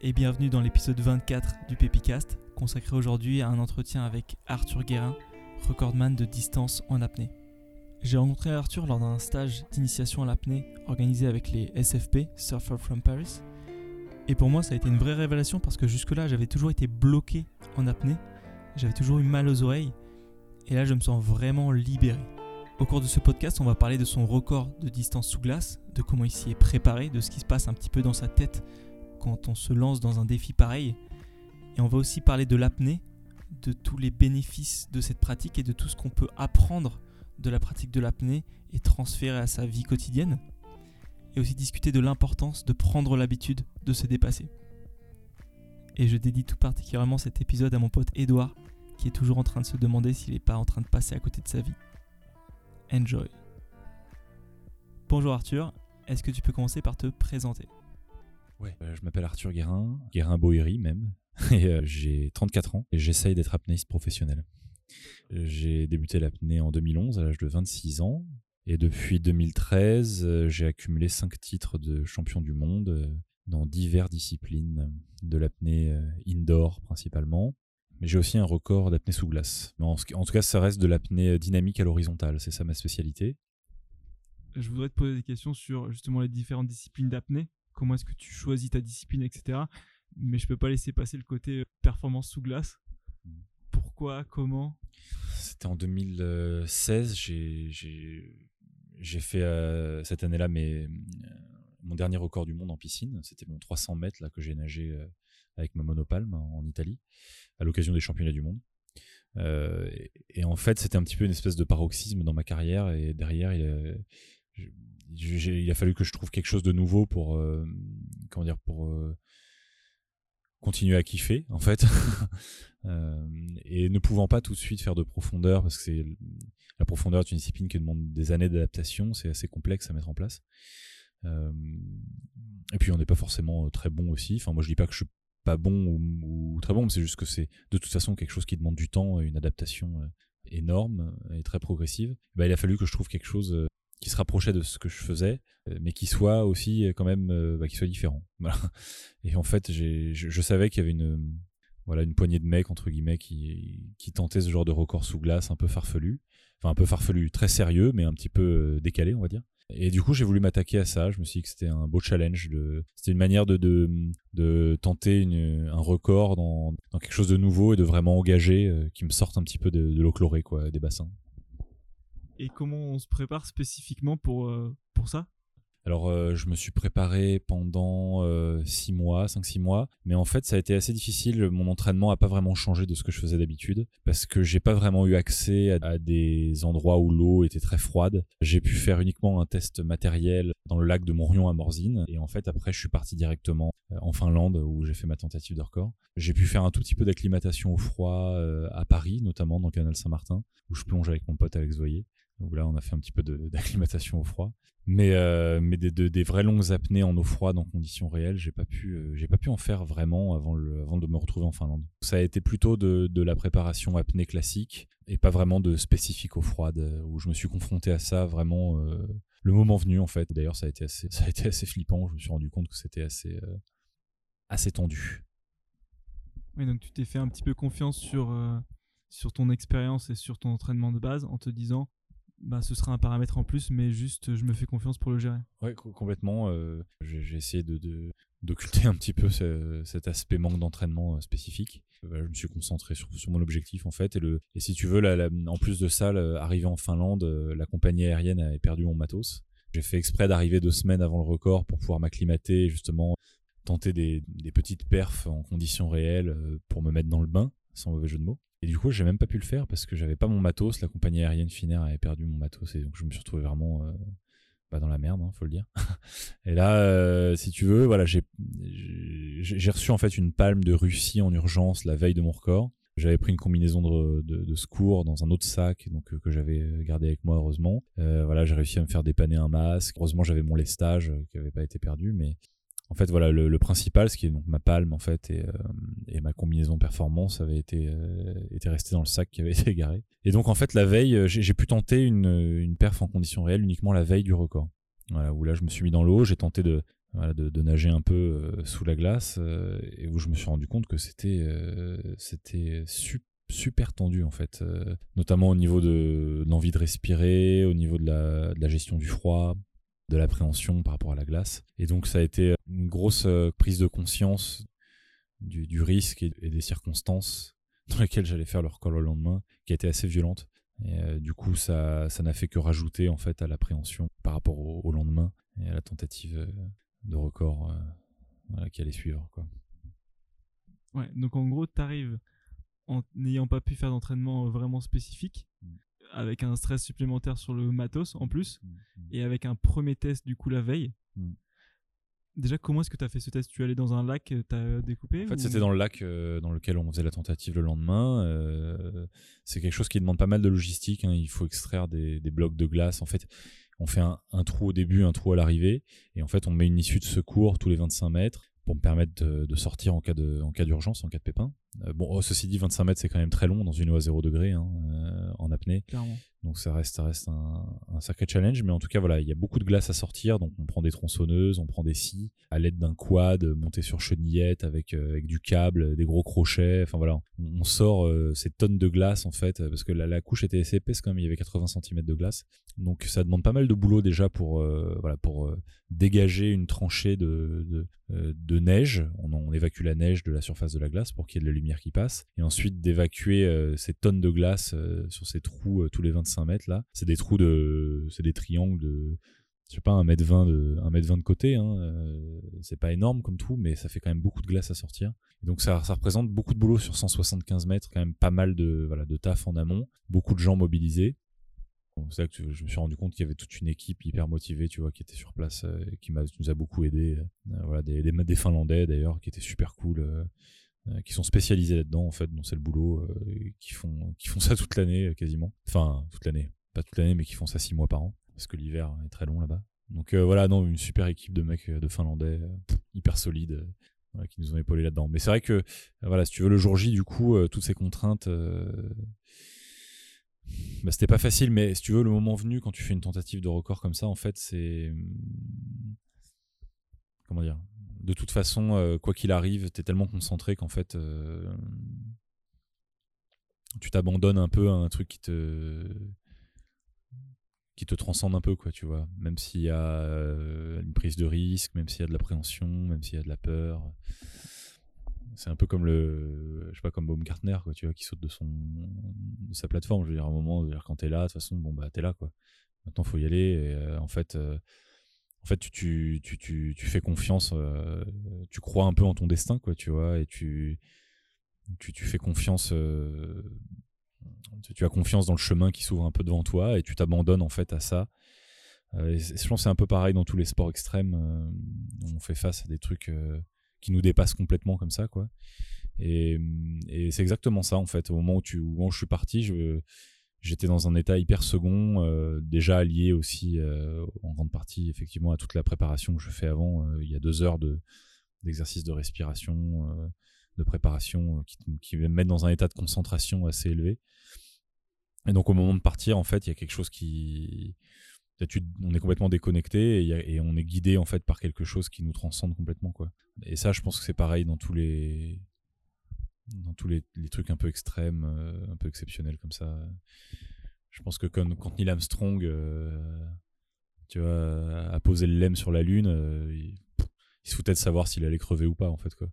Et bienvenue dans l'épisode 24 du Pépicast, consacré aujourd'hui à un entretien avec Arthur Guérin, recordman de distance en apnée. J'ai rencontré Arthur lors d'un stage d'initiation à l'apnée organisé avec les SFP, Surfer from Paris. Et pour moi, ça a été une vraie révélation parce que jusque-là, j'avais toujours été bloqué en apnée, j'avais toujours eu mal aux oreilles, et là, je me sens vraiment libéré. Au cours de ce podcast, on va parler de son record de distance sous glace, de comment il s'y est préparé, de ce qui se passe un petit peu dans sa tête quand on se lance dans un défi pareil. Et on va aussi parler de l'apnée, de tous les bénéfices de cette pratique et de tout ce qu'on peut apprendre de la pratique de l'apnée et transférer à sa vie quotidienne. Et aussi discuter de l'importance de prendre l'habitude de se dépasser. Et je dédie tout particulièrement cet épisode à mon pote Edouard, qui est toujours en train de se demander s'il n'est pas en train de passer à côté de sa vie. Enjoy. Bonjour Arthur, est-ce que tu peux commencer par te présenter? Ouais. Euh, je m'appelle Arthur Guérin, Guérin Boéry même, et euh, j'ai 34 ans et j'essaye d'être apnéiste professionnel. J'ai débuté l'apnée en 2011 à l'âge de 26 ans et depuis 2013, euh, j'ai accumulé 5 titres de champion du monde dans diverses disciplines de l'apnée indoor principalement. Mais j'ai aussi un record d'apnée sous glace. En, en tout cas, ça reste de l'apnée dynamique à l'horizontale, c'est ça ma spécialité. Je voudrais te poser des questions sur justement les différentes disciplines d'apnée comment est-ce que tu choisis ta discipline, etc. Mais je peux pas laisser passer le côté euh, performance sous glace. Pourquoi Comment? C'était en 2016. J'ai fait euh, cette année-là euh, mon dernier record du monde en piscine. C'était mon 300 mètres que j'ai nagé avec ma monopalme en Italie à l'occasion des championnats du monde. et, en fait, c'était un petit peu une espèce de paroxysme dans ma carrière. Et derrière, il, il a fallu que je trouve quelque chose de nouveau pour euh, comment dire pour euh, continuer à kiffer en fait. Euh, et ne pouvant pas tout de suite faire de profondeur parce que la profondeur est une discipline qui demande des années d'adaptation c'est assez complexe à mettre en place. Et puis on n'est pas forcément très bon aussi. Enfin moi je dis pas que je suis pas bon ou, très bon mais c'est juste que c'est de toute façon quelque chose qui demande du temps et une adaptation énorme et très progressive. Bah, il a fallu que je trouve quelque chose qui se rapprochait de ce que je faisais, euh, mais qui soit aussi euh, quand même, euh, bah, qui soit différent. Et en fait, je, savais qu'il y avait une, voilà, une poignée de mecs entre guillemets qui, qui tentaient ce genre de record sous glace un peu farfelu, enfin un peu farfelu, très sérieux, mais un petit peu décalé, on va dire. Et du coup, j'ai voulu m'attaquer à ça. Je me suis dit que c'était un beau challenge. C'était une manière de, de, de tenter une, un record dans, dans, quelque chose de nouveau et de vraiment engager, qui me sorte un petit peu de, de l'eau chlorée, quoi, des bassins et comment on se prépare spécifiquement pour, euh, pour ça? Alors, euh, je me suis préparé pendant 6 euh, mois, 5-6 mois, mais en fait, ça a été assez difficile. Mon entraînement n'a pas vraiment changé de ce que je faisais d'habitude, parce que j'ai pas vraiment eu accès à, des endroits où l'eau était très froide. J'ai pu faire uniquement un test matériel dans le lac de Morion à Morzine, et en fait, après, je suis parti directement en Finlande, où j'ai fait ma tentative de record. J'ai pu faire un tout petit peu d'acclimatation au froid à Paris, notamment dans le canal Saint-Martin, où je plonge avec mon pote Alex Voyer. Donc là, on a fait un petit peu d'acclimatation au froid. Mais, euh, mais des, des, vraies longues apnées en eau froide en conditions réelles, j'ai pas pu, euh, pas pu en faire vraiment avant, le, avant de me retrouver en Finlande. Ça a été plutôt de, de la préparation apnée classique et pas vraiment de spécifique eau froide euh, où je me suis confronté à ça vraiment le moment venu en fait. D'ailleurs, ça a été assez, ça a été assez flippant. Je me suis rendu compte que c'était assez, assez tendu. Oui, donc tu t'es fait un petit peu confiance sur, sur ton expérience et sur ton entraînement de base en te disant bah, ce sera un paramètre en plus, mais juste je me fais confiance pour le gérer. Oui, complètement. Euh, j'ai essayé de, d'occulter un petit peu cet aspect manque d'entraînement euh, spécifique. je me suis concentré sur, sur, mon objectif en fait. Et, le, et si tu veux, en plus de ça, arrivé en Finlande, euh, la compagnie aérienne avait perdu mon matos. J'ai fait exprès d'arriver deux semaines avant le record pour pouvoir m'acclimater, justement tenter des, des petites perfs en conditions réelles pour me mettre dans le bain, sans mauvais jeu de mots. Et du coup, j'ai même pas pu le faire parce que j'avais pas mon matos. La compagnie aérienne Finnair avait perdu mon matos et donc je me suis retrouvé vraiment euh, bah, dans la merde, hein, faut le dire. et là, euh, si tu veux, voilà, j'ai reçu en fait une palme de Russie en urgence la veille de mon record. J'avais pris une combinaison de, secours dans un autre sac donc euh, que j'avais gardé avec moi heureusement. Voilà, j'ai réussi à me faire dépanner un masque. Heureusement, j'avais mon lestage qui avait pas été perdu, mais en fait, voilà, le, principal, ce qui est donc ma palme en fait et, euh, ma combinaison performance avait été euh, était resté dans le sac qui avait été égaré. Et donc en fait, la veille, euh, j'ai pu tenter une, perf en conditions réelles uniquement la veille du record. Où là, je me suis mis dans l'eau, j'ai tenté de, de, nager un peu sous la glace, et où je me suis rendu compte que c'était super tendu en fait, notamment au niveau de, l'envie de respirer, au niveau de de la gestion du froid, de l'appréhension par rapport à la glace. Et donc ça a été une grosse prise de conscience du, risque et, des circonstances dans lesquelles j'allais faire le record le lendemain, qui a été assez violente. Et du coup, ça, ça n'a fait que rajouter en fait à l'appréhension par rapport au, lendemain et à la tentative de record euh, qui allait suivre. Quoi. Ouais, donc en gros, tu arrives en n'ayant pas pu faire d'entraînement euh, vraiment spécifique. Avec un stress supplémentaire sur le matos en plus, mm, mm, et avec un premier test du coup la veille. Déjà, comment est-ce que tu as fait ce test? Tu es allé dans un lac, euh, tu as découpé En fait, c'était dans le lac dans lequel on faisait la tentative le lendemain. c'est quelque chose qui demande pas mal de logistique. Hein. Il faut extraire des, des, blocs de glace. En fait, on fait un, trou au début, un trou à l'arrivée, et en fait on met une issue de secours tous les 25 mètres pour me permettre de, sortir en cas d'urgence, en cas de pépin. Euh, bon, oh, ceci dit, 25 mètres c'est quand même très long dans une eau à 0 degré hein, euh, en apnée. Donc ça reste, un, sacré challenge, mais en tout cas voilà, il y a beaucoup de glace à sortir, donc on prend des tronçonneuses, on prend des scies, à l'aide d'un quad monté sur chenillette avec euh, avec du câble, des gros crochets, enfin voilà, on, sort ces tonnes de glace en fait, parce que la, couche était assez épaisse quand même, il y avait 80 cm de glace, donc ça demande pas mal de boulot déjà pour voilà pour dégager une tranchée de, neige, on, on évacue la neige de la surface de la glace pour qu'il y ait de la lumière qui passe, et ensuite d'évacuer euh, ces tonnes de glace euh, sur ces trous euh, tous les 25 mètres là. C'est des trous de, c'est des triangles de, je sais pas, 1 mètre 20 de, 1 mètre 20 de côté. Hein, c'est pas énorme comme trou, mais ça fait quand même beaucoup de glace à sortir. donc ça, représente beaucoup de boulot sur 175 mètres, quand même pas mal de, voilà, de taf en amont, beaucoup de gens mobilisés. C'est que je me suis rendu compte qu'il y avait toute une équipe hyper motivée, tu vois, qui était sur place, qui nous a beaucoup aidé. voilà, des, des, des Finlandais d'ailleurs, qui étaient super cool. Euh, qui sont spécialisés là-dedans en fait, dont c'est le boulot, euh, qui font qui font ça toute l'année euh, quasiment. Enfin toute l'année, pas toute l'année, mais qui font ça six mois par an parce que l'hiver est très long là-bas. Donc voilà, non, une super équipe de mecs de Finlandais, hyper solides, qui nous ont épaulés là-dedans. Mais c'est vrai que, voilà, si tu veux, le jour J, du coup, toutes ces contraintes, bah, c'était pas facile, mais si tu veux, le moment venu, quand tu fais une tentative de record comme ça, en fait, c'est. Hum, comment dire de toute façon, euh, quoi qu'il arrive, tu es tellement concentré qu'en fait, euh, tu t'abandonnes un peu à un truc qui te qui te transcende un peu, quoi, tu vois. Même s'il y a euh, une prise de risque, même s'il y a de l'appréhension, même s'il y a de la peur. C'est un peu comme le, je sais pas, comme Baumgartner, quoi, tu vois, qui saute de son, sa plateforme. Je veux dire, un moment, dire, quand t'es là, de toute façon, bon, bah, t'es là, quoi. Maintenant, faut y aller. Et, en fait, en fait, tu, fais confiance, euh, tu crois un peu en ton destin, quoi, tu vois, et tu, fais confiance, euh, tu as confiance dans le chemin qui s'ouvre un peu devant toi, et tu t'abandonnes en fait à ça. Euh, je pense que c'est un peu pareil dans tous les sports extrêmes. on fait face à des trucs qui nous dépassent complètement comme ça, quoi. Et, c'est exactement ça, en fait. Au moment où, où je suis parti, je j'étais dans un état hyper second, euh, déjà lié aussi euh, en grande partie effectivement à toute la préparation que je fais avant. Euh, il y a deux heures de d'exercice de respiration, de préparation qui, qui me mettent dans un état de concentration assez élevé. Et donc au moment de partir, en fait, il y a quelque chose qui on est complètement déconnecté et, et, on est guidé en fait par quelque chose qui nous transcende complètement quoi. Et ça, je pense que c'est pareil dans tous les dans tous les, trucs un peu extrêmes, euh, un peu exceptionnels comme ça. Je pense que quand, quand Neil Armstrong euh, tu vois, a posé le lemme sur la Lune, euh, il, se foutait de savoir s'il allait crever ou pas, en fait. Quoi.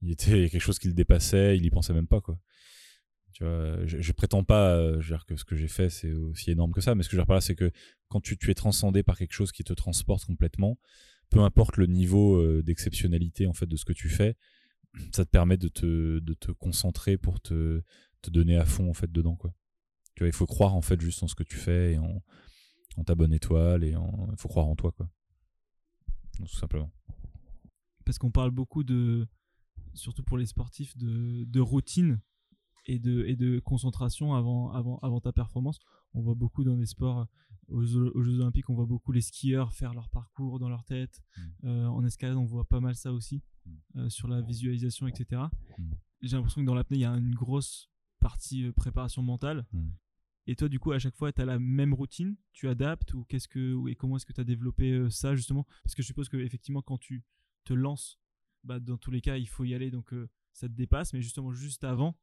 Il était quelque chose qui le dépassait, il y pensait même pas. Quoi. Tu vois, je, prétends pas dire que ce que j'ai fait c'est aussi énorme que ça, mais ce que je veux dire par là, c'est que quand tu, tu, es transcendé par quelque chose qui te transporte complètement, peu importe le niveau d'exceptionnalité en fait de ce que tu fais, ça te permet de te, de te concentrer pour te, te donner à fond en fait dedans quoi. Tu vois, il faut croire en fait juste en ce que tu fais et en, en ta bonne étoile et il faut croire en toi quoi. tout simplement. Parce qu'on parle beaucoup de, surtout pour les sportifs, de, de routine et de, et de concentration avant, avant, avant ta performance. On voit beaucoup dans les sports aux, Jeux Olympiques, on voit beaucoup les skieurs faire leur parcours dans leur tête. Mm. Euh, en escalade, on voit pas mal ça aussi. Euh, sur la visualisation, etc. Mm. J'ai l'impression que dans l'apnée, il y a une grosse partie euh, préparation mentale. Et toi, du coup, à chaque fois, tu as la même routine, tu adaptes ou qu'est-ce que et comment est-ce que tu as développé euh, ça justement? Parce que je suppose que effectivement, quand tu te lances, bah, dans tous les cas, il faut y aller, donc euh, ça te dépasse. Mais justement, juste avant,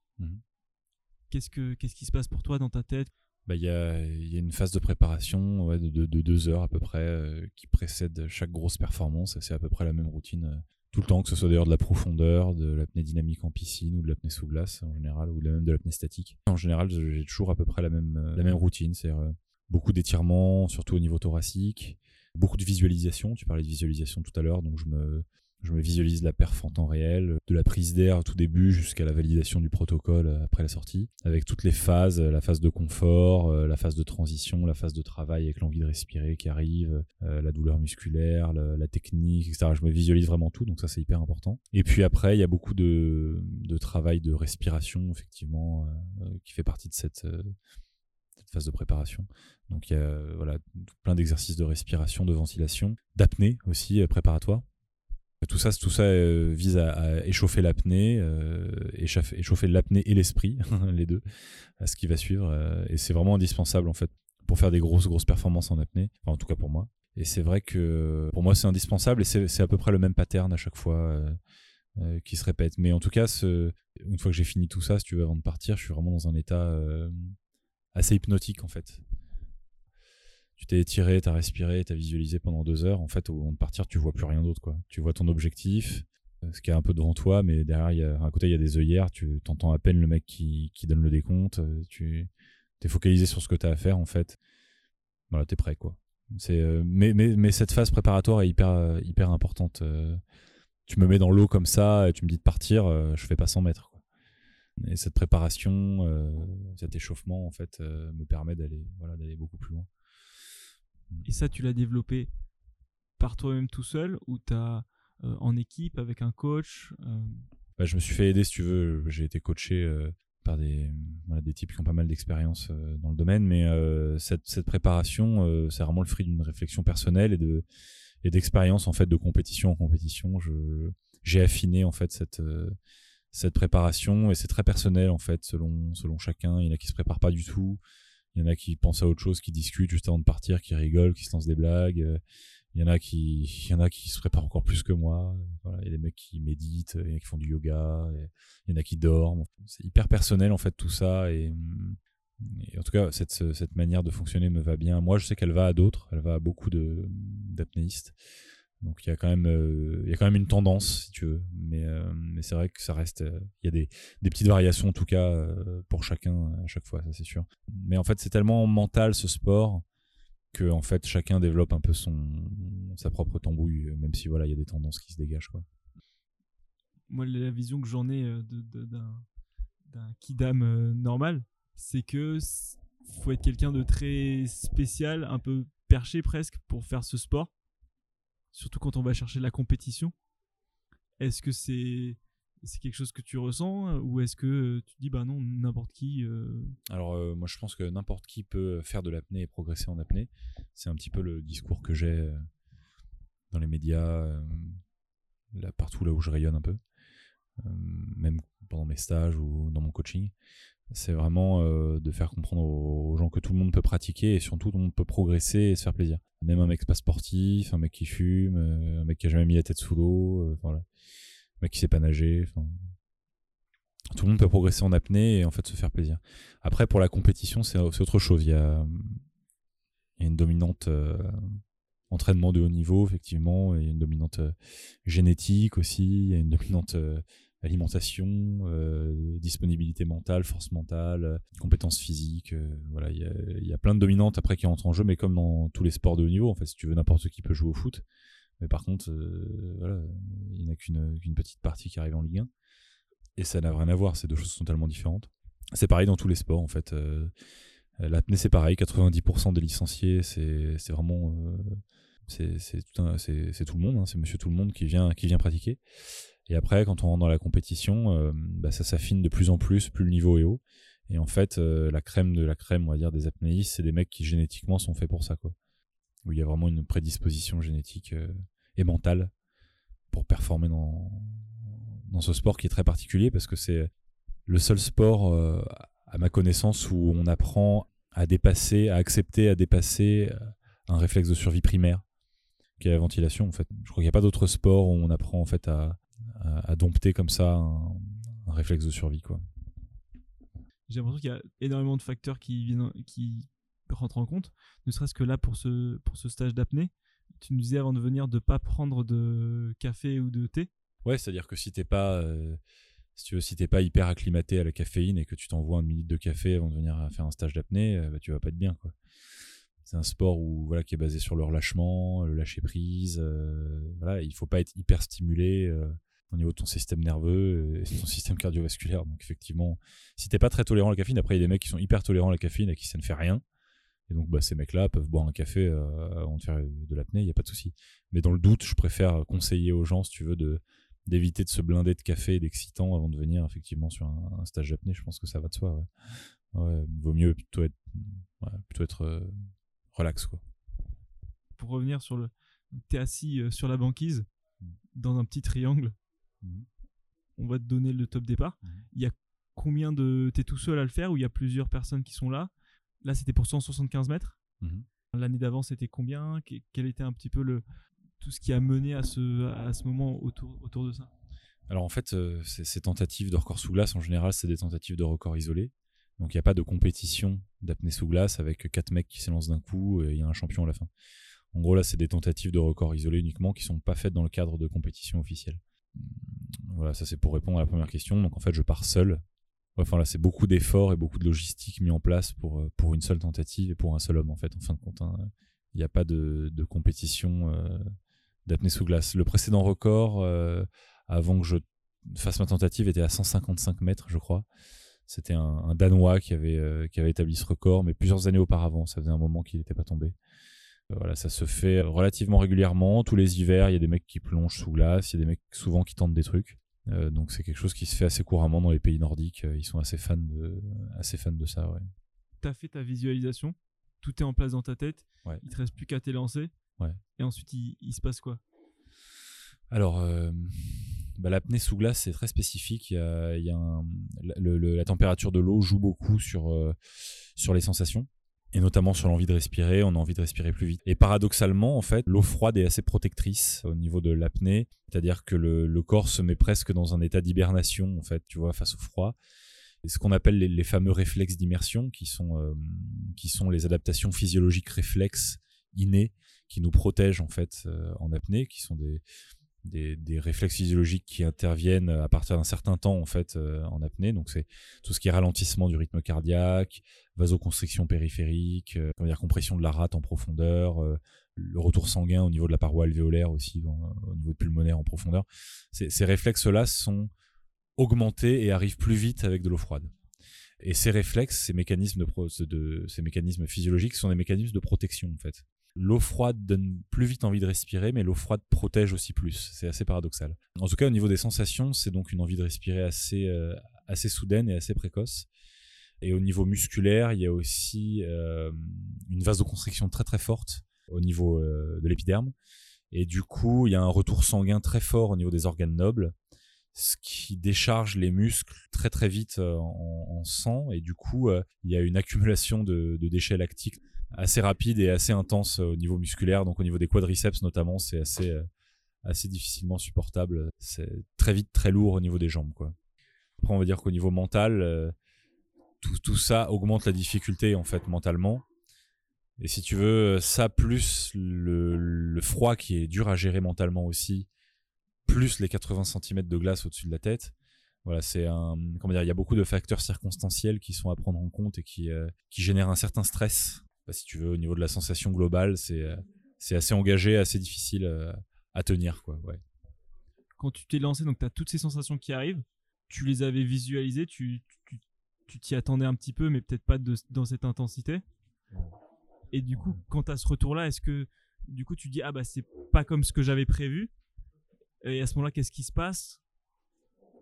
qu'est-ce que qu'est-ce qui se passe pour toi dans ta tête? Bah, Il y, a, il y a une phase de préparation ouais, de, de- de deux heures à peu près euh, qui précède chaque grosse performance. C'est à peu près la même routine tout le temps, que ce soit d'ailleurs de la profondeur, de l'apnée dynamique en piscine ou de l'apnée sous glace en général, ou de même de l'apnée statique. En général, j'ai toujours à peu près la même, euh, la même routine, c'est-à-dire euh, beaucoup d'étirements, surtout au niveau thoracique, beaucoup de visualisation. Tu parlais de visualisation tout à l'heure, donc je me, je me visualise la perf en temps réel, de la prise d'air au tout début jusqu'à la validation du protocole euh, après la sortie, avec toutes les phases, euh, la phase de confort, euh, la phase de transition, la phase de travail avec l'envie de respirer qui arrive, la douleur musculaire, la technique, etc. Je me visualise vraiment tout, donc ça c'est hyper important. Et puis après, il y a beaucoup de, de travail de respiration, effectivement, qui fait partie de cette, phase de préparation. Donc il y a voilà, plein d'exercices de respiration, de ventilation, d'apnée aussi préparatoire. Tout ça, tout ça euh, vise à, échauffer l'apnée, euh, échauffer, l'apnée et l'esprit, les deux, à ce qui va suivre. euh, et c'est vraiment indispensable en fait pour faire des grosses grosses performances en apnée. En tout cas pour moi. Et c'est vrai que pour moi c'est indispensable et c'est à peu près le même pattern à chaque fois qui se répète. Mais en tout cas, une fois que j'ai fini tout ça, si tu veux, avant de partir, je suis vraiment dans un état assez hypnotique en fait. Tu t'es étiré, t'as respiré, t'as visualisé pendant deux heures. En fait, au moment de partir, tu vois plus rien d'autre. Tu vois ton objectif, euh, ce qui est un peu devant toi, mais derrière, y a, à côté, il y a des œillères. Tu entends à peine le mec qui, donne le décompte. euh, Tu es focalisé sur ce que tu as à faire, en fait. Voilà, t'es prêt, quoi. C'est, euh, mais, cette phase préparatoire est hyper, importante. tu me mets dans l'eau comme ça et tu me dis de partir, euh, je fais pas 100 mètres. Quoi. Et cette préparation, cet échauffement, en fait, me permet d'aller d'aller beaucoup plus loin. Et ça, tu l'as développé par toi-même tout seul ou tu as en équipe avec un coach euh, Bah, je me suis fait aider, si tu veux. J'ai été coaché euh, par des, des types qui ont pas mal d'expérience euh, dans le domaine, mais euh, cette, cette préparation, euh, c'est vraiment le fruit d'une réflexion personnelle et de et d'expérience en fait de compétition en compétition. Je j'ai affiné en fait cette euh, cette préparation et c'est très personnel en fait selon selon chacun. Il y en a qui se préparent pas du tout. Il y en a qui pensent à autre chose, qui discutent juste avant de partir, qui rigolent, qui se lancent des blagues. Euh, Il y en a qui, il y en a qui se préparent encore plus que moi. Voilà, il y a des mecs qui méditent, il y en a qui font du yoga, il y en a qui dorment. C'est hyper personnel en fait tout ça et, en tout cas cette, cette manière de fonctionner me va bien. Moi je sais qu'elle va à d'autres, elle va à beaucoup d'apnéistes. Donc il y a quand même euh, y a quand même une tendance si tu veux, mais euh, mais c'est vrai que ça reste euh, il y a des des petites variations en tout cas pour chacun à chaque fois, ça c'est sûr. Mais en fait c'est tellement mental ce sport que en fait chacun développe un peu son sa propre tambouille même si voilà il y a des tendances qui se dégagent quoi. Moi la vision que j'en ai d'un d'un kidam normal c'est que faut être quelqu'un de très spécial un peu perché presque pour faire ce sport surtout quand on va chercher la compétition est-ce que c'est quelque chose que tu ressens ou est-ce que euh, tu te dis bah non n'importe qui euh, Alors euh, moi je pense que n'importe qui peut faire de l'apnée et progresser en apnée. C'est un petit peu le discours que j'ai dans les médias, là, partout là où je rayonne un peu, même pendant mes stages ou dans mon coaching. C'est vraiment euh, de faire comprendre aux, gens que tout le monde peut pratiquer et surtout tout le monde peut progresser et se faire plaisir. Même un mec pas sportif, un mec qui fume, euh, un mec qui a jamais mis la tête sous l'eau, euh, un mec qui sait pas nager. tout le monde peut progresser en apnée et en fait se faire plaisir. Après, pour la compétition, c'est autre chose. Il y a, une dominante entraînement de haut niveau, effectivement. Il y a une dominante génétique aussi. Il y a une dominante alimentation, euh, disponibilité mentale, force mentale, euh, compétences physiques. euh, voilà, il y, y a plein de dominantes après qui entrent en jeu, mais comme dans tous les sports de haut niveau, en fait, si tu veux, n'importe qui peut jouer au foot. Mais par contre, voilà, il n'y a qu'une petite partie qui arrive en Ligue 1. Et ça n'a rien à voir, ces deux choses sont tellement différentes. C'est pareil dans tous les sports en fait. L'apnée c'est pareil, 90% des licenciés c'est vraiment c'est tout, tout le monde, hein, c'est monsieur tout le monde qui vient qui vient pratiquer. Et après quand on rentre dans la compétition, euh, bah, ça s'affine de plus en plus, plus le niveau est haut. Et en fait euh, la crème de la crème, on va dire des apnéistes, c'est des mecs qui génétiquement sont faits pour ça quoi. Où il y a vraiment une prédisposition génétique euh, et mentale pour performer dans dans ce sport qui est très particulier parce que c'est le seul sport, à ma connaissance, où on apprend à dépasser, à accepter, à dépasser un réflexe de survie primaire qui est la ventilation en fait. Je crois qu'il n'y a pas d'autre sport où on apprend en fait à, à, dompter comme ça un, réflexe de survie quoi. J'ai l'impression qu'il y a énormément de facteurs qui viennent qui rentrent en compte, ne serait-ce que là pour ce pour ce stage d'apnée, tu nous disais avant de venir de pas prendre de café ou de thé. Ouais, c'est-à-dire que si t'es pas euh, si tu veux, si t'es pas hyper acclimaté à la caféine et que tu t'envoies une minute de café avant de venir faire un stage d'apnée, euh, bah, tu vas pas être bien quoi c'est un sport où voilà qui est basé sur le relâchement, le lâcher prise. Euh, voilà, il faut pas être hyper stimulé euh, au niveau de ton système nerveux et ton système cardiovasculaire. Donc effectivement, si t'es pas très tolérant à la caféine, après il y a des mecs qui sont hyper tolérants à la caféine et qui ça ne fait rien. Et donc bah, ces mecs-là peuvent boire un café euh, avant de faire de l'apnée, il n'y a pas de souci. Mais dans le doute, je préfère conseiller aux gens, si tu veux, de d'éviter de se blinder de café et d'excitant avant de venir effectivement sur un, stage d'apnée. Je pense que ça va de soi. Vaut mieux plutôt être, plutôt être relax quoi. Pour revenir sur le, t'es assis euh, sur la banquise dans un petit triangle. Mmh. On va te donner le top départ. Mmh. Il y a combien de, t'es tout seul à le faire ou il y a plusieurs personnes qui sont là? Là c'était pour 175 mètres. L'année d'avant c'était combien? Quel était un petit peu le tout ce qui a mené à ce à ce moment autour autour de ça? Alors en fait, euh, ces tentatives de record sous glace, en général, c'est des tentatives de record isolés. Donc il n'y a pas de compétition d'apnée sous glace avec quatre mecs qui s'élancent d'un coup et il y a un champion à la fin. En gros là c'est des tentatives de records isolés uniquement qui sont pas faites dans le cadre de compétition officielle. Voilà, ça c'est pour répondre à la première question. Donc en fait je pars seul. Enfin là c'est beaucoup d'efforts et beaucoup de logistique mis en place pour, euh, pour une seule tentative et pour un seul homme en fait en fin de compte. Hein. Il n'y a pas de, compétition euh, d'apnée sous glace. Le précédent record euh, avant que je fasse ma tentative était à 155 mètres je crois. C'était un, Danois qui avait, euh, qui avait établi ce record, mais plusieurs années auparavant. Ça faisait un moment qu'il n'était pas tombé. Voilà, ça se fait relativement régulièrement. Tous les hivers, il y a des mecs qui plongent sous glace, il y a des mecs souvent qui tentent des trucs. Euh, donc c'est quelque chose qui se fait assez couramment dans les pays nordiques. Ils sont assez fans de, assez fans de ça. Ouais. Tu as fait ta visualisation, tout est en place dans ta tête, ouais. il te reste plus qu'à t'élancer. Ouais. Et ensuite, il, il, se passe quoi? Alors, bah, l'apnée sous glace, c'est très spécifique. Il y a, il y a la température de l'eau joue beaucoup sur, euh, sur les sensations et notamment sur l'envie de respirer, on a envie de respirer plus vite. Et paradoxalement, en fait, l'eau froide est assez protectrice au niveau de l'apnée, c'est-à-dire que le, corps se met presque dans un état d'hibernation, en fait, tu vois, face au froid. Et ce qu'on appelle les, les, fameux réflexes d'immersion, qui sont euh, qui sont les adaptations physiologiques réflexes innées qui nous protègent en fait euh, en apnée, qui sont des des, réflexes physiologiques qui interviennent à partir d'un certain temps en fait euh, en apnée. Donc c'est tout ce qui est ralentissement du rythme cardiaque, vasoconstriction périphérique, euh, dire compression de la rate en profondeur, euh, le retour sanguin au niveau de la paroi alvéolaire aussi, au niveau pulmonaire en profondeur. Ces réflexes-là sont augmentés et arrivent plus vite avec de l'eau froide. Et ces réflexes, ces mécanismes, de, ces mécanismes physiologiques sont des mécanismes de protection en fait l'eau froide donne plus vite envie de respirer, mais l'eau froide protège aussi plus. C'est assez paradoxal. En tout cas, au niveau des sensations, c'est donc une envie de respirer assez, euh, assez soudaine et assez précoce. Et au niveau musculaire, il y a aussi euh, une vasoconstriction très très forte au niveau euh, de l'épiderme. Et du coup, il y a un retour sanguin très fort au niveau des organes nobles, ce qui décharge les muscles très très vite en, sang. Et du coup, il y a une accumulation de déchets lactiques assez rapide et assez intense au niveau musculaire. Donc au niveau des quadriceps notamment, c'est assez, euh, assez difficilement supportable. C'est très vite très lourd au niveau des jambes. Quoi. Après, on va dire qu'au niveau mental, euh, tout, tout, ça augmente la difficulté en fait mentalement. Et si tu veux, ça plus le, froid qui est dur à gérer mentalement aussi, plus les 80 cm de glace au-dessus de la tête, voilà, c'est un comment dire, il y a beaucoup de facteurs circonstanciels qui sont à prendre en compte et qui, euh, qui génèrent un certain stress bah, si tu veux, au niveau de la sensation globale, c'est euh, c'est assez engagé, assez difficile euh, à tenir. Quoi, ouais. Quand tu t'es lancé, donc tu as toutes ces sensations qui arrivent, tu les avais visualisées, tu tu t'y attendais un petit peu, mais peut-être pas de, dans cette intensité. Et du coup, quand tu as ce retour-là, est-ce que du coup tu dis ah bah c'est pas comme ce que j'avais prévu? Et à ce moment-là, qu'est-ce qui se passe?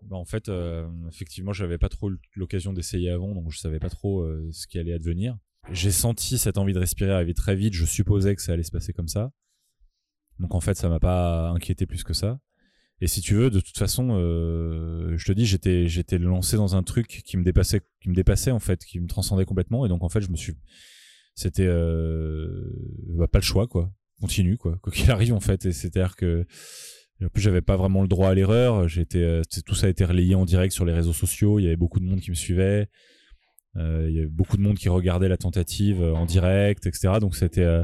Bah en fait, euh, effectivement, j'avais pas trop l'occasion d'essayer avant, donc je savais pas trop ce qui allait advenir. J'ai senti cette envie de respirer arriver très vite. Je supposais que ça allait se passer comme ça. Donc en fait, ça m'a pas inquiété plus que ça. Et si tu veux, de toute façon, euh, je te dis, j'étais, j'étais lancé dans un truc qui me dépassait, qui me dépassait en fait, qui me transcendait complètement. Et donc en fait, je me suis, c'était euh, bah, pas le choix quoi. Continue quoi, quoi qu'il arrive en fait. Et c'est-à-dire que en plus, j'avais pas vraiment le droit à l'erreur. J'étais, euh, tout ça a été relayé en direct sur les réseaux sociaux. Il y avait beaucoup de monde qui me suivait. Euh, il y avait beaucoup de monde qui regardait la tentative euh, en direct, etc. Donc c'était,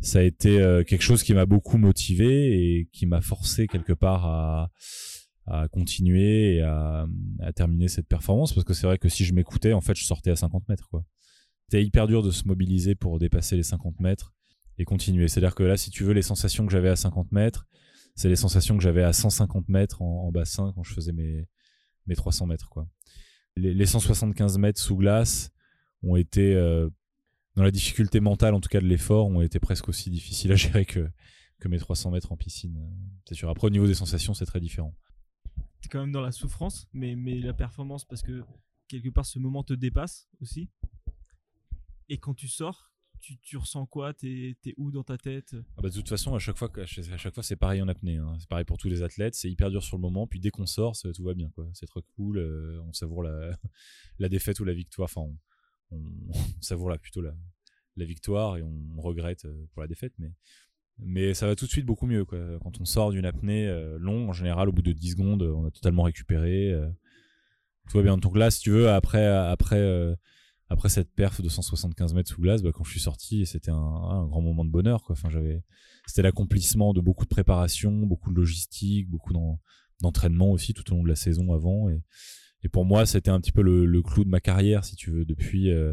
ça a été quelque chose qui m'a beaucoup motivé et qui m'a forcé quelque part à, à continuer et à, à, terminer cette performance parce que c'est vrai que si je m'écoutais, en fait, je sortais à 50 mètres. C'était hyper dur de se mobiliser pour dépasser les 50 mètres et continuer. C'est-à-dire que là, si tu veux, les sensations que j'avais à 50 mètres, c'est les sensations que j'avais à 150 mètres en, bassin quand je faisais mes, mes 300 mètres. Quoi. Les, 175 mètres sous glace ont été, euh, dans la difficulté mentale en tout cas de l'effort, ont été presque aussi difficiles à gérer que, que mes 300 mètres en piscine. C'est sûr. Après, au niveau des sensations, c'est très différent. Tu es quand même dans la souffrance, mais, mais la performance, parce que quelque part, ce moment te dépasse aussi. Et quand tu sors, tu, ressens quoi? T'es es où dans ta tête? Ah bah, De toute façon, à chaque fois, à chaque fois c'est pareil en apnée. Hein. C'est pareil pour tous les athlètes. C'est hyper dur sur le moment. Puis dès qu'on sort, tout va bien. C'est trop cool. Euh, on savoure la, la, défaite ou la victoire. Enfin, on, savoure la, plutôt la, la, victoire et on regrette euh, pour la défaite. Mais, mais ça va tout de suite beaucoup mieux. Quoi. Quand on sort d'une apnée euh, longue, en général, au bout de 10 secondes, on a totalement récupéré. tout va bien. Donc là, si tu veux, après. après après cette perf de 175 mètres sous glace, bah, quand je suis sorti, c'était un, grand moment de bonheur. Quoi. Enfin, j'avais, c'était l'accomplissement de beaucoup de préparation, beaucoup de logistique, beaucoup d'entraînement aussi tout au long de la saison avant. Et, et pour moi, c'était un petit peu le, clou de ma carrière, si tu veux. Depuis, euh,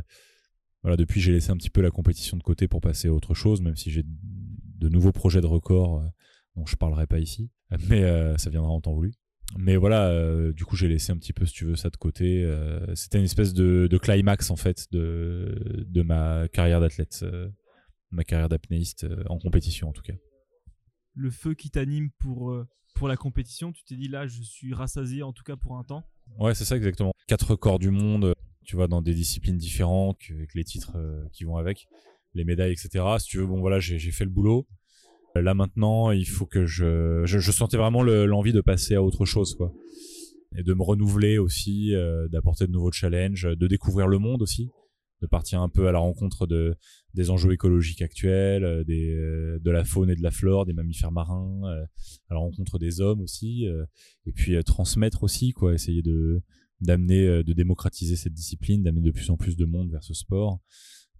voilà, depuis, j'ai laissé un petit peu la compétition de côté pour passer à autre chose, même si j'ai de nouveaux projets de record euh, dont je parlerai pas ici, mais euh, ça viendra en temps voulu mais voilà, euh, du coup, j'ai laissé un petit peu, si tu veux, ça de côté. Euh, c'était une espèce de, climax, en fait, de, de ma carrière d'athlète, euh, ma carrière d'apnéiste, en compétition, en tout cas. Le feu qui t'anime pour, pour la compétition, tu t'es dit là, je suis rassasié, en tout cas pour un temps Ouais, c'est ça, exactement. Quatre records du monde, tu vois, dans des disciplines différentes, avec les titres qui vont avec, les médailles, etc. Si tu veux, bon, voilà, j'ai fait le boulot. Là maintenant, il faut que je, je, sentais vraiment l'envie de passer à autre chose, quoi, et de me renouveler aussi, euh, d'apporter de nouveaux challenges, de découvrir le monde aussi, de partir un peu à la rencontre de des enjeux écologiques actuels, euh, des, euh, de la faune et de la flore, des mammifères marins, à la rencontre des hommes aussi, et puis transmettre aussi, quoi, essayer de d'amener, de démocratiser cette discipline, d'amener de plus en plus de monde vers ce sport.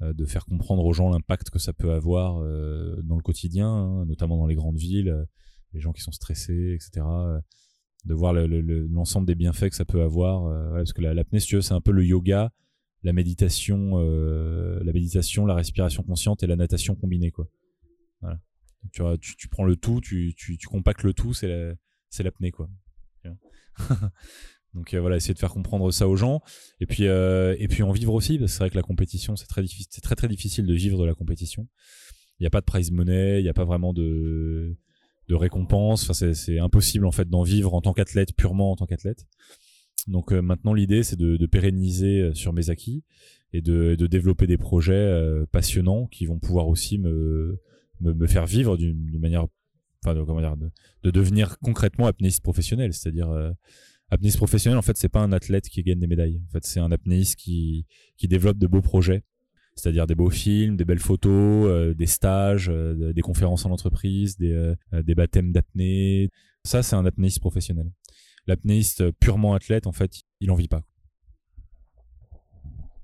Euh, de faire comprendre aux gens l'impact que ça peut avoir euh, dans le quotidien, hein, notamment dans les grandes villes, euh, les gens qui sont stressés, etc. de voir l'ensemble des bienfaits que ça peut avoir. parce que l'apnée, veux, c'est un peu le yoga, la méditation, la méditation, la respiration consciente et la natation combinée, quoi. Tu, prends le tout, tu compactes le tout, c'est l'apnée, quoi. Donc euh, voilà, essayer de faire comprendre ça aux gens et puis euh, et puis en vivre aussi parce que c'est vrai que la compétition c'est très difficile, c'est très très difficile de vivre de la compétition. Il n'y a pas de prize money, il n'y a pas vraiment de de récompense. Enfin c'est impossible en fait d'en vivre en tant qu'athlète purement en tant qu'athlète. Donc euh, maintenant l'idée c'est de, de, pérenniser sur mes acquis et de, de développer des projets passionnants qui vont pouvoir aussi me me, me faire vivre d'une manière enfin de, comment dire de, de devenir concrètement apnéiste professionnel, c'est-à-dire apnéiste professionnel, en fait, c'est pas un athlète qui gagne des médailles. En fait, c'est un apnéiste qui, qui développe de beaux projets, c'est-à-dire des beaux films, des belles photos, euh, des stages, euh, des conférences en entreprise, des, euh, des baptêmes d'apnée. Ça, c'est un apnéiste professionnel. L'apnéiste purement athlète, en fait, il en vit pas.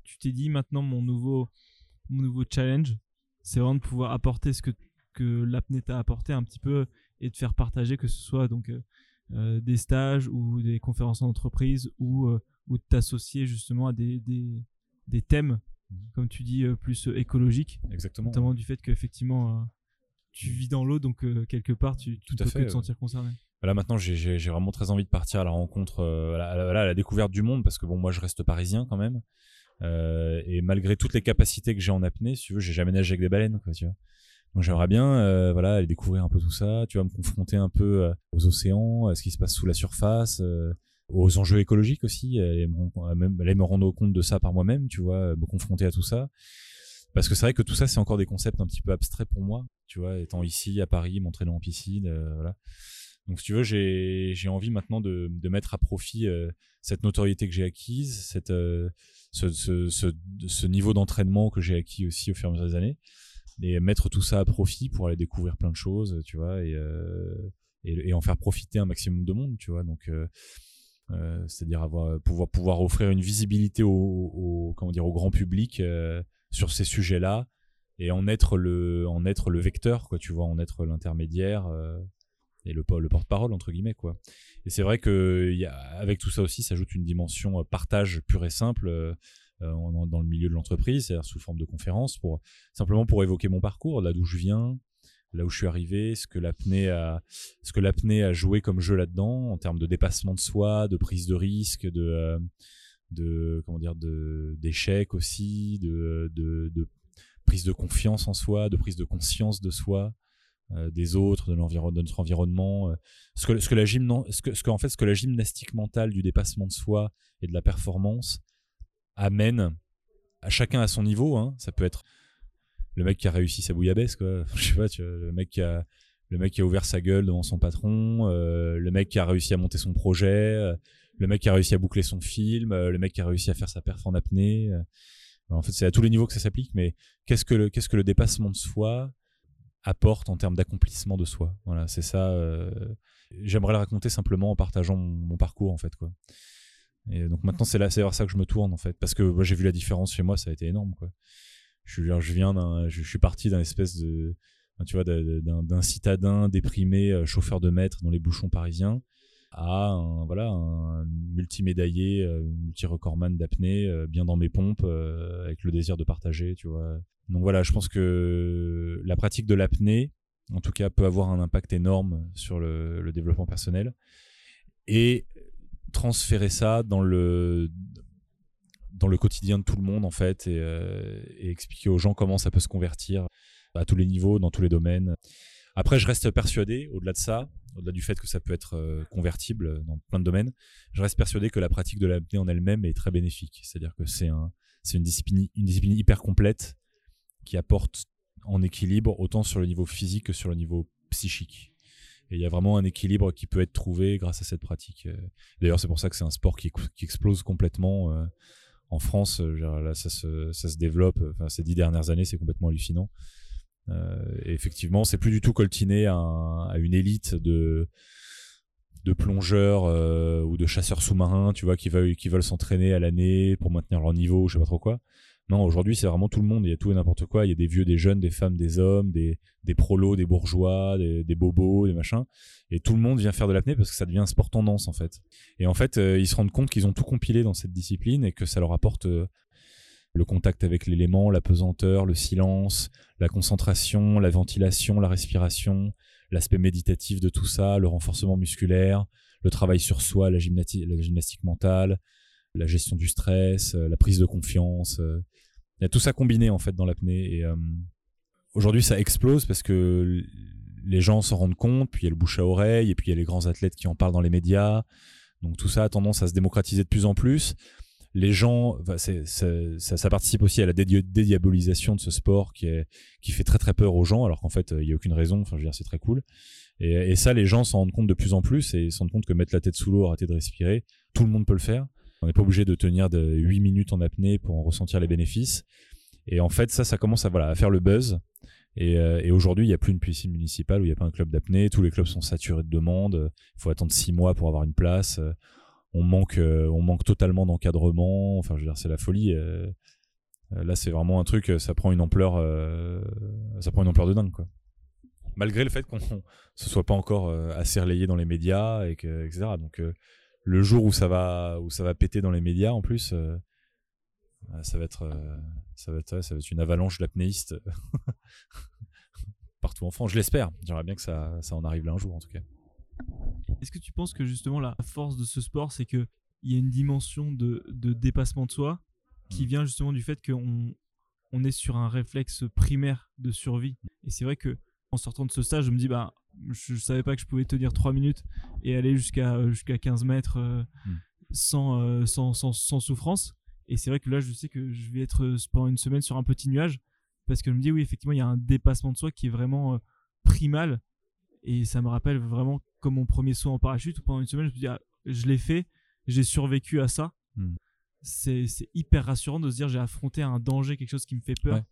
Tu t'es dit maintenant mon nouveau, mon nouveau challenge, c'est vraiment de pouvoir apporter ce que, que l'apnée t'a apporté un petit peu et de faire partager que ce soit donc des stages ou des conférences en entreprise ou, euh, ou t'associer justement à des, des, des thèmes, mhm. comme tu dis, euh, plus écologiques. Exactement. Notamment du fait qu'effectivement, tu vis dans l'eau, donc quelque part, tu, tu peux te sentir concerné. Là maintenant j'ai vraiment très envie de partir à la rencontre, à, la, la, découverte du monde parce que bon moi je reste parisien quand même et malgré toutes les capacités que j'ai en apnée, si tu veux, j'ai jamais nagé avec des baleines quoi, tu vois. Donc j'aimerais bien euh, voilà aller découvrir un peu tout ça, tu vas me confronter un peu euh, aux océans, à ce qui se passe sous la surface, euh, aux enjeux écologiques aussi, et me, aller me rendre compte de ça par moi-même, tu vois, me confronter à tout ça. Parce que c'est vrai que tout ça, c'est encore des concepts un petit peu abstraits pour moi, tu vois, étant ici à Paris, m'entraînant en piscine, voilà. Donc, si tu veux, j'ai envie maintenant de, de, mettre à profit cette notoriété que j'ai acquise, cette, ce, ce, ce, ce, niveau d'entraînement que j'ai acquis aussi au fur et à mesure des années, et mettre tout ça à profit pour aller découvrir plein de choses, tu vois, et, et, et en faire profiter un maximum de monde, tu vois. Donc, euh, c'est-à-dire avoir pouvoir pouvoir offrir une visibilité au, comment dire au grand public euh, sur ces sujets-là et en être le en être le vecteur quoi tu vois en être l'intermédiaire euh, et le, le porte-parole entre guillemets quoi et c'est vrai que avec tout ça aussi s'ajoute une dimension partage pure et simple dans le milieu de l'entreprise c'est-à-dire sous forme de conférence pour simplement pour évoquer mon parcours là d'où je viens là où je suis arrivé, ce que l'apnée a, a joué comme jeu là-dedans en termes de dépassement de soi, de prise de risque, de, euh, comment dire, de d'échec aussi, de, prise de confiance en soi, de prise de conscience de soi, euh, des autres, de de notre environnement. Euh. ce que la ce que en fait ce que la gymnastique mentale du dépassement de soi et de la performance amène à chacun à son niveau. Hein, ça peut être le mec qui a réussi sa bouillabaisse quoi. Je sais pas le mec qui a le mec qui a ouvert sa gueule devant son patron euh, le mec qui a réussi à monter son projet euh, le mec qui a réussi à boucler son film euh, le mec qui a réussi à faire sa perf en apnée en fait c'est à tous les niveaux que ça s'applique mais qu'est-ce que le qu'est-ce que le dépassement de soi apporte en termes d'accomplissement de soi? Voilà c'est ça j'aimerais le raconter simplement en partageant mon, parcours en fait quoi et donc maintenant c'est vers ça que je me tourne en fait parce que moi j'ai vu la différence chez moi ça a été énorme quoi je, je viens d'un, je, suis parti d'un espèce de, tu vois, d'un citadin déprimé, euh, chauffeur de maître dans les bouchons parisiens, à un, voilà, un multimédaillé, euh, multi-recordman d'apnée, euh, bien dans mes pompes, avec le désir de partager, tu vois. Donc voilà, je pense que la pratique de l'apnée, en tout cas, peut avoir un impact énorme sur le, le développement personnel. Et transférer ça dans le dans le quotidien de tout le monde en fait euh, et, expliquer aux gens comment ça peut se convertir à tous les niveaux, dans tous les domaines. Après, je reste persuadé, au-delà de ça, au-delà du fait que ça peut être euh, convertible dans plein de domaines, je reste persuadé que la pratique de l'apnée en elle-même est très bénéfique. C'est-à-dire que c'est un, c'est une discipline, une discipline hyper complète qui apporte en équilibre autant sur le niveau physique que sur le niveau psychique. Et il y a vraiment un équilibre qui peut être trouvé grâce à cette pratique. D'ailleurs, c'est pour ça que c'est un sport qui, explose complètement. Euh, en France, euh, là, ça se, développe. Enfin, ces dix dernières années, c'est complètement hallucinant. Euh, et effectivement, c'est plus du tout coltiné à, une élite de plongeurs euh, ou de chasseurs sous-marins, tu vois, qui veulent veulent s'entraîner à l'année pour maintenir leur niveau, je sais pas trop quoi. Non, aujourd'hui, c'est vraiment tout le monde. Il y a tout et n'importe quoi. Il y a des vieux, des jeunes, des femmes, des hommes, des, des prolos, des bourgeois, des, des bobos, des machins. Et tout le monde vient faire de l'apnée parce que ça devient un sport tendance, en fait. Et en fait, euh, ils se rendent compte qu'ils ont tout compilé dans cette discipline et que ça leur apporte euh, le contact avec l'élément, la pesanteur, le silence, la concentration, la ventilation, la respiration, l'aspect méditatif de tout ça, le renforcement musculaire, le travail sur soi, la, gymnastique, la gymnastique mentale, la gestion du stress, euh, la prise de confiance. Il y a tout ça combiné en fait dans l'apnée. Et euh, aujourd'hui, ça explose parce que les gens s'en rendent compte, puis il y a le bouche à oreille, et puis il y a les grands athlètes qui en parlent dans les médias. Donc tout ça a tendance à se démocratiser de plus en plus. Les gens, ça, participe aussi à la dédiabolisation de ce sport qui, est, qui fait très très peur aux gens, alors qu'en fait, il n'y a aucune raison. Enfin, je veux dire, c'est très cool. Et, et, ça, les gens s'en rendent compte de plus en plus et se rendent compte que mettre la tête sous l'eau, arrêter de respirer, tout le monde peut le faire. On n'est pas obligé de tenir de 8 minutes en apnée pour en ressentir les bénéfices. Et en fait, ça, ça commence à, faire le buzz. Et, euh, aujourd'hui, il n'y a plus une piscine municipale où il n'y a pas un club d'apnée. Tous les clubs sont saturés de demandes. Il faut attendre 6 mois pour avoir une place. On manque, euh, on manque totalement d'encadrement. Enfin, je veux dire, c'est la folie. Euh, là, c'est vraiment un truc, ça prend une ampleur, ça prend une ampleur de dingue. Malgré le fait qu'on se soit pas encore assez relayé dans les médias, etc. Donc, le jour où ça va où ça va péter dans les médias en plus euh, ça va être euh, ça va être ça va être une avalanche d'apnéistes partout en France je l'espère. J'aimerais bien que ça ça en arrive là un jour en tout cas. Est-ce que tu penses que justement la force de ce sport c'est que il y a une dimension de, de dépassement de soi qui mm. vient justement du fait qu'on on est sur un réflexe primaire de survie? Et c'est vrai que en sortant de ce stage je me dis bah je, savais pas que je pouvais tenir 3 minutes et aller jusqu'à euh, jusqu'à 15 mètres euh, hmm. euh, sans, sans, sans, souffrance. Et c'est vrai que là, je sais que je vais être pendant une semaine sur un petit nuage parce que je me dis, oui, effectivement, il y a un dépassement de soi qui est vraiment primal Et ça me rappelle vraiment comme mon premier saut en parachute où pendant une semaine, je me dis, ah, je l'ai fait, j'ai survécu à ça. Hmm. C'est c'est hyper rassurant de se dire, j'ai affronté un danger, quelque chose qui me fait peur. Ouais.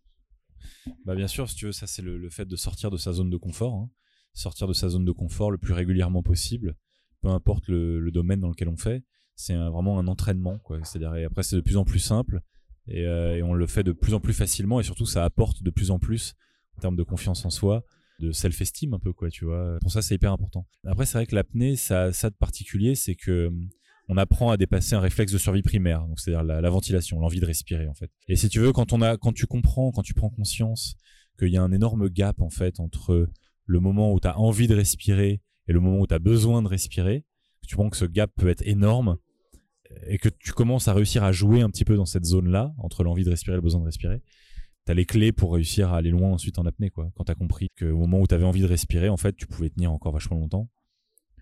Bah bien sûr, si tu veux, ça c'est le, le fait de sortir de sa zone de confort. hein. Sortir de sa zone de confort le plus régulièrement possible, peu importe le, le domaine dans lequel on fait. C'est vraiment un entraînement. C'est-à-dire, après c'est de plus en plus simple et, euh, et on le fait de plus en plus facilement et surtout ça apporte de plus en plus en termes de confiance en soi, de self-esteem un peu, quoi. Tu vois. Pour ça, c'est hyper important. Après, c'est vrai que l'apnée, ça, ça de particulier, c'est que on apprend à dépasser un réflexe de survie primaire, donc c'est-à-dire la, la ventilation, l'envie de respirer en fait. Et si tu veux, quand on a, quand tu comprends, quand tu prends conscience qu'il y a un énorme gap en fait entre le moment où tu as envie de respirer et le moment où tu as besoin de respirer, que tu comprends que ce gap peut être énorme et que tu commences à réussir à jouer un petit peu dans cette zone-là entre l'envie de respirer et le besoin de respirer. Tu as les clés pour réussir à aller loin ensuite en apnée quoi. Quand tu as compris qu'au moment où tu avais envie de respirer, en fait, tu pouvais tenir encore vachement longtemps.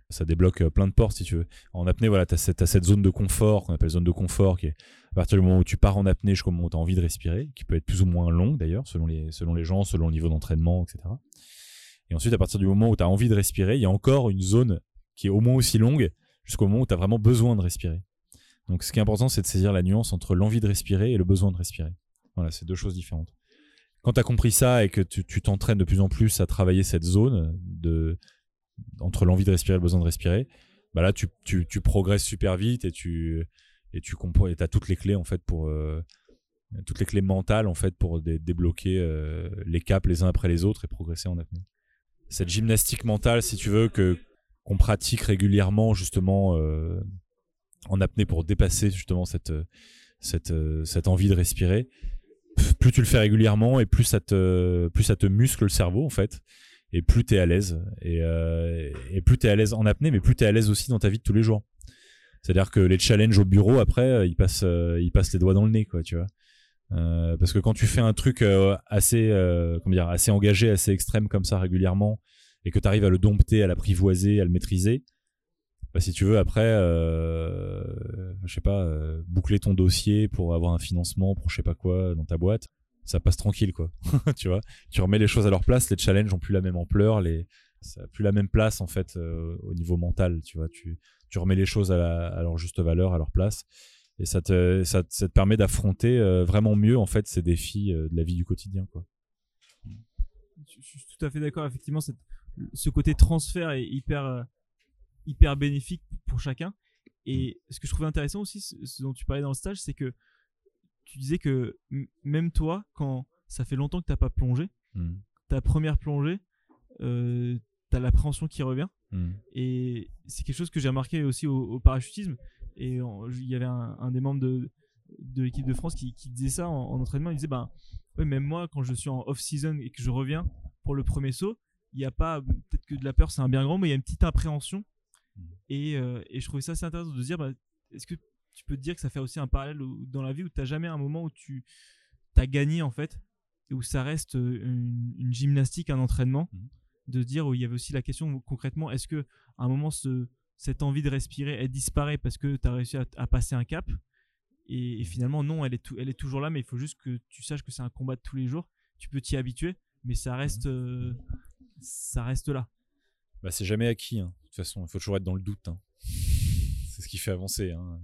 Ça débloque euh, plein de portes si tu veux. En apnée, voilà, tu as, cette zone de confort qu'on appelle zone de confort qui est à partir du moment où tu pars en apnée jusqu'au moment où tu as envie de respirer, qui peut être plus ou moins longue d'ailleurs, selon les, selon les gens, selon le niveau d'entraînement, etc. Et ensuite, à partir du moment où tu as envie de respirer, il y a encore une zone qui est au moins aussi longue jusqu'au moment où tu as vraiment besoin de respirer. Donc ce qui est important, c'est de saisir la nuance entre l'envie de respirer et le besoin de respirer. Voilà, c'est deux choses différentes. Quand tu as compris ça et que tu t'entraînes de plus en plus à travailler cette zone de, entre l'envie de respirer et le besoin de respirer, bah là tu, tu, tu progresses super vite et tu et tu comprends et as toutes les clés en fait pour euh, toutes les clés mentales en fait pour dé- débloquer euh, les caps les uns après les autres et progresser en apnée. Cette gymnastique mentale, si tu veux que qu'on pratique régulièrement justement euh, en apnée pour dépasser justement cette cette cette envie de respirer, plus tu le fais régulièrement et plus ça te plus ça te muscle le cerveau en fait et plus tu es à l'aise et, euh, et plus tu es à l'aise en apnée mais plus tu es à l'aise aussi dans ta vie de tous les jours. C'est-à-dire que les challenges au bureau après euh, ils passent euh, ils passent les doigts dans le nez quoi, tu vois. Euh, parce que quand tu fais un truc assez comment dire assez engagé, assez extrême comme ça régulièrement et que tu arrives à le dompter, à l'apprivoiser, à le maîtriser, bah, si tu veux après je sais pas boucler ton dossier pour avoir un financement pour je sais pas quoi dans ta boîte, ça passe tranquille quoi. tu vois, tu remets les choses à leur place, les challenges ont plus la même ampleur, les ça a plus la même place en fait euh, au niveau mental, tu vois, tu tu remets les choses à, leur juste valeur, à leur place et ça te ça, te- permet d'affronter euh, vraiment mieux en fait ces défis euh, de la vie du quotidien quoi. Je suis tout à fait d'accord. Effectivement, cette- ce côté transfert est hyper, hyper bénéfique pour chacun. Et ce que je trouvais intéressant aussi, ce dont tu parlais dans le stage, c'est que tu disais que même toi, quand ça fait longtemps que tu n'as pas plongé, Mm. ta première plongée, euh, tu as l'appréhension qui revient. Mm. Et c'est quelque chose que j'ai remarqué aussi au, au parachutisme. Et il y avait un, un des membres de, de l'équipe de France qui, qui disait ça en, en entraînement. Il disait ben, ouais, même moi, quand je suis en off-season et que je reviens pour le premier saut, il n'y a pas, peut-être que de la peur, c'est un bien grand, mais il y a une petite appréhension. Mm. Et, euh, et je trouvais ça assez intéressant de se dire, bah, est-ce que tu peux te dire que ça fait aussi un parallèle où- dans la vie où tu n'as jamais un moment où tu as gagné en fait, et où ça reste euh, une, une gymnastique, un entraînement, Mhm. de dire où il y avait aussi la question concrètement, est-ce que à un moment ce, cette envie de respirer, elle disparaît parce que tu as réussi à, à passer un cap? Et, et finalement non, elle est, elle est toujours là, mais il faut juste que tu saches que c'est un combat de tous les jours. Tu peux t'y habituer, mais ça reste, euh, ça reste là. Bah, c'est jamais acquis. hein. De toute façon, il faut toujours être dans le doute. hein. C'est ce qui fait avancer. hein.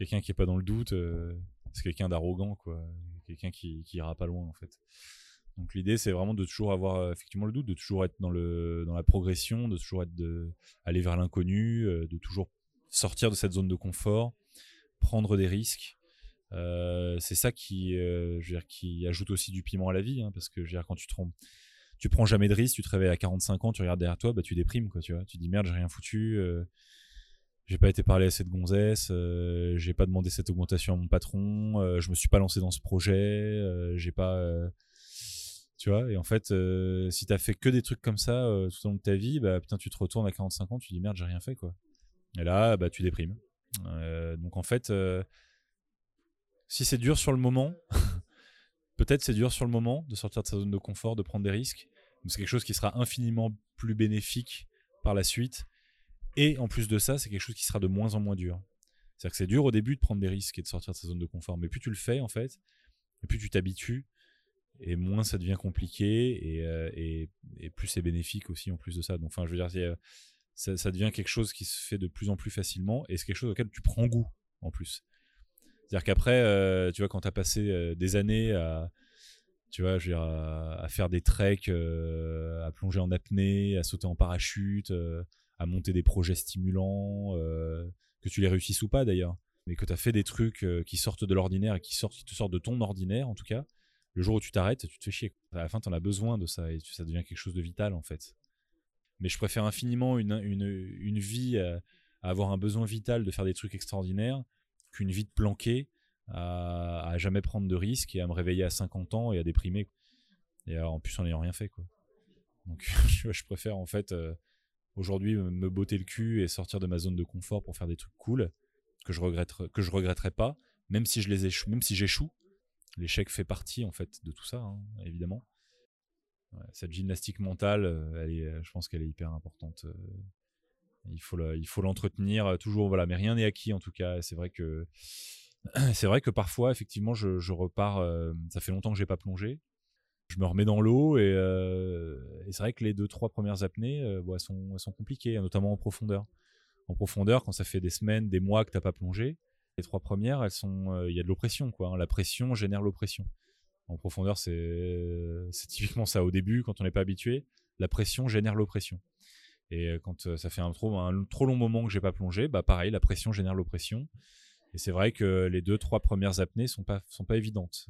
Quelqu'un qui est pas dans le doute, euh, c'est quelqu'un d'arrogant, quoi. Quelqu'un qui, qui ira pas loin, en fait. Donc l'idée, c'est vraiment de toujours avoir euh, effectivement le doute, de toujours être dans le dans la progression, de toujours être de aller vers l'inconnu, euh, de toujours sortir de cette zone de confort, prendre des risques. C'est ça qui, qui ajoute aussi du piment à la vie, hein, parce que quand tu te rends tu prends jamais de risque, tu te réveilles à 45 ans, tu regardes derrière toi, bah tu déprimes quoi, tu vois. Tu te dis merde, j'ai rien foutu, j'ai pas été parler à cette gonzesse, euh, j'ai pas demandé cette augmentation à mon patron, euh, je me suis pas lancé dans ce projet, euh, j'ai pas euh, tu vois, et en fait euh, si t'as fait que des trucs comme ça euh, tout au long de ta vie, bah putain, tu te retournes à 45 ans, tu dis merde, j'ai rien fait quoi. Et là, bah tu déprimes. Donc en fait si c'est dur sur le moment, peut-être c'est dur sur le moment de sortir de sa zone de confort, de prendre des risques. mais C'est quelque chose qui sera infiniment plus bénéfique par la suite. Et en plus de ça, c'est quelque chose qui sera de moins en moins dur. C'est-à-dire que c'est dur au début de prendre des risques et de sortir de sa zone de confort. Mais plus tu le fais, en fait, et plus tu t'habitues, et moins ça devient compliqué et, euh, plus c'est bénéfique aussi en plus de ça. Donc, enfin, je veux dire, euh, ça, devient quelque chose qui se fait de plus en plus facilement et c'est quelque chose auquel tu prends goût en plus. C'est-à-dire qu'après, euh, tu vois, quand tu as passé des années à, tu vois, à, faire des treks, à plonger en apnée, à sauter en parachute, à monter des projets stimulants, euh, que tu les réussisses ou pas d'ailleurs, mais que tu as fait des trucs euh, qui sortent de l'ordinaire et qui, sortent, qui te sortent de ton ordinaire en tout cas, le jour où tu t'arrêtes, tu te fais chier. À la fin, tu en as besoin de ça et ça devient quelque chose de vital en fait. Mais je préfère infiniment une, une, une vie à, avoir un besoin vital de faire des trucs extraordinaires qu'une vie de planqué à, jamais prendre de risques et à me réveiller à 50 ans et à déprimer. Et en plus en n'ayant rien fait. Quoi. Donc je je préfère en fait euh, aujourd'hui me- botter le cul et sortir de ma zone de confort pour faire des trucs cool que je regrette que je regretterai pas, même si je les échoue, même si j'échoue. L'échec fait partie en fait de tout ça, hein, évidemment. Cette gymnastique mentale, euh, euh, je pense qu'elle est hyper importante. euh, il faut l'entretenir toujours, voilà. Mais rien n'est acquis en tout cas. C'est vrai que c'est vrai que parfois, effectivement, je, repars. ça fait longtemps que j'ai pas plongé. Je me remets dans l'eau et, euh, et c'est vrai que les deux trois premières apnées, euh, sont, compliquées, hein, notamment en profondeur. En profondeur, quand ça fait des semaines, des mois que t'as pas plongé, les trois premières, euh, il y a de l'oppression, hein. La pression génère l'oppression. En profondeur, c'est typiquement ça. Au début, quand on n'est pas habitué, la pression génère l'oppression. Et quand ça fait un trop, long moment que j'ai pas plongé, bah pareil, la pression génère l'oppression. Et c'est vrai que les deux, trois premières apnées sont pas, sont pas évidentes.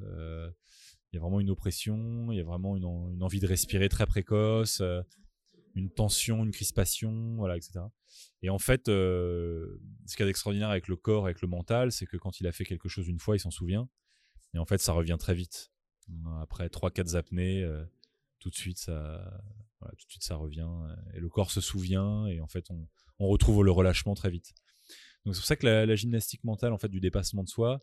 Il y a vraiment une oppression, il y a vraiment une, en- une envie de respirer très précoce, euh, une tension, une crispation, voilà, etc. Et en fait, euh, ce qu'il y a d'extraordinaire avec le corps, avec le mental, c'est que quand il a fait quelque chose une fois, il s'en souvient. Et en fait, ça revient très vite. Après trois, quatre apnées, euh, tout de suite, ça, tout de suite, ça revient. Et le corps se souvient. Et en fait, on, on retrouve le relâchement très vite. Donc c'est pour ça que la, la gymnastique mentale, en fait, du dépassement de soi,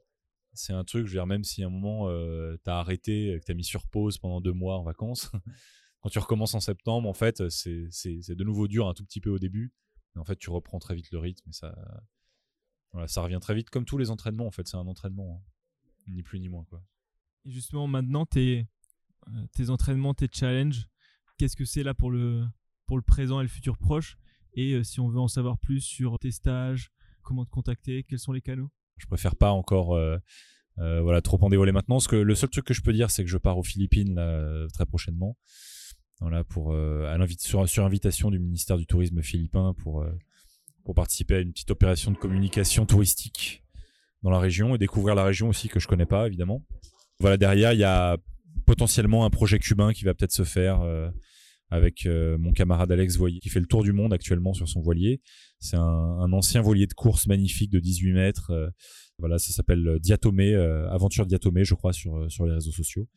c'est un truc, je veux dire, même si à un moment, euh, t'as arrêté, que t'as mis sur pause pendant deux mois en vacances, quand tu recommences en septembre, en fait, c'est de nouveau dur un tout petit peu au début. Mais en fait, tu reprends très vite le rythme et ça, ça revient très vite, comme tous les entraînements, en fait, c'est un entraînement, hein. ni plus ni moins. Et justement, maintenant, tes, euh, tes entraînements, tes challenges, qu'est-ce que c'est là pour le, pour le présent et le futur proche? Et euh, si on veut en savoir plus sur tes stages, comment te contacter, quels sont les canaux? Je préfère pas encore euh, euh, voilà, trop en dévoiler maintenant. Que le seul truc que je peux dire, c'est que je pars aux Philippines euh, très prochainement. Voilà, pour, à sur, sur invitation du ministère du Tourisme philippin pour, pour participer à une petite opération de communication touristique dans la région et découvrir la région aussi que je connais pas, évidemment. Voilà, derrière, il y a potentiellement un projet cubain qui va peut-être se faire avec euh, mon camarade Alex Voyer, qui fait le tour du monde actuellement sur son voilier. C'est un, un ancien voilier de course magnifique de 18 mètres. euh, voilà, ça s'appelle Diatomée, euh, Aventure Diatomée, je crois, sur, euh, sur les réseaux sociaux.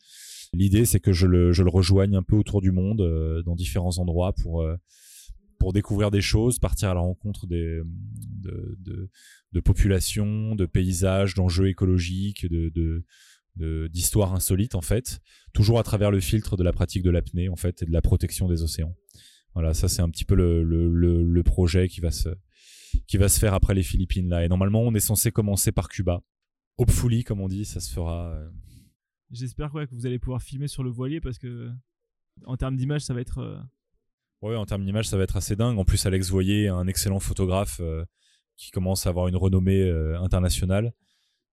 L'idée, c'est que je le, je le rejoigne un peu autour du monde, euh, dans différents endroits, pour, euh, pour découvrir des choses, partir à la rencontre des, de, de, de populations, de paysages, d'enjeux écologiques, de, de- d'histoires insolites, en fait, toujours à travers le filtre de la pratique de l'apnée, en fait, et de la protection des océans. Voilà, ça, c'est un petit peu le, le, le, le projet qui va se, qui va se faire après les Philippines, là. Et normalement, on est censé commencer par Cuba. Hopefully, comme on dit, ça se fera. euh, J'espère quoi, que vous allez pouvoir filmer sur le voilier parce que, en termes d'image, ça va être. euh, Ouais, en termes d'image, ça va être assez dingue. En plus, Alex Voyer, un excellent photographe euh, qui commence à avoir une renommée euh, internationale.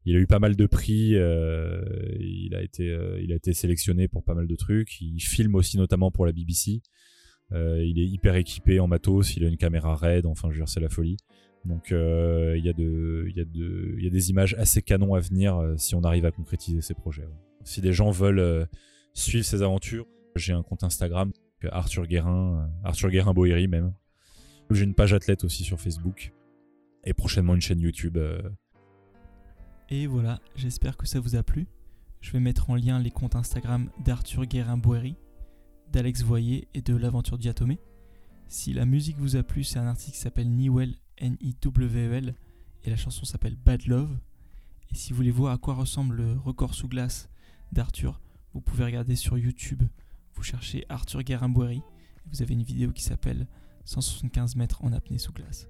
Il a eu pas mal de prix. euh, il a été, euh, il a été sélectionné pour pas mal de trucs. Il filme aussi notamment pour la BBC. Euh, il est hyper équipé en matos. Il a une caméra RAID. Enfin, je veux dire, c'est la folie. Donc, il y a de, il y a de, il y a des images assez canons à venir si on arrive à concrétiser ces projets. Si des gens veulent suivre ces aventures, j'ai un compte Instagram Arthur Guérin, Arthur Guérin Boéry même. J'ai une page athlète aussi sur Facebook et prochainement une chaîne YouTube. Et voilà, j'espère que ça vous a plu. Je vais mettre en lien les comptes Instagram d'Arthur Guérin-Boéry, d'Alex Voyer et de l'Aventure Diatomée. Si la musique vous a plu, c'est un artiste qui s'appelle Niwell, N-I-W-E-L, et la chanson s'appelle Bad Love. Et si vous voulez voir à quoi ressemble le record sous glace d'Arthur, vous pouvez regarder sur YouTube. Vous cherchez Arthur Guérin-Boéry, et vous avez une vidéo qui s'appelle 175 mètres en apnée sous glace.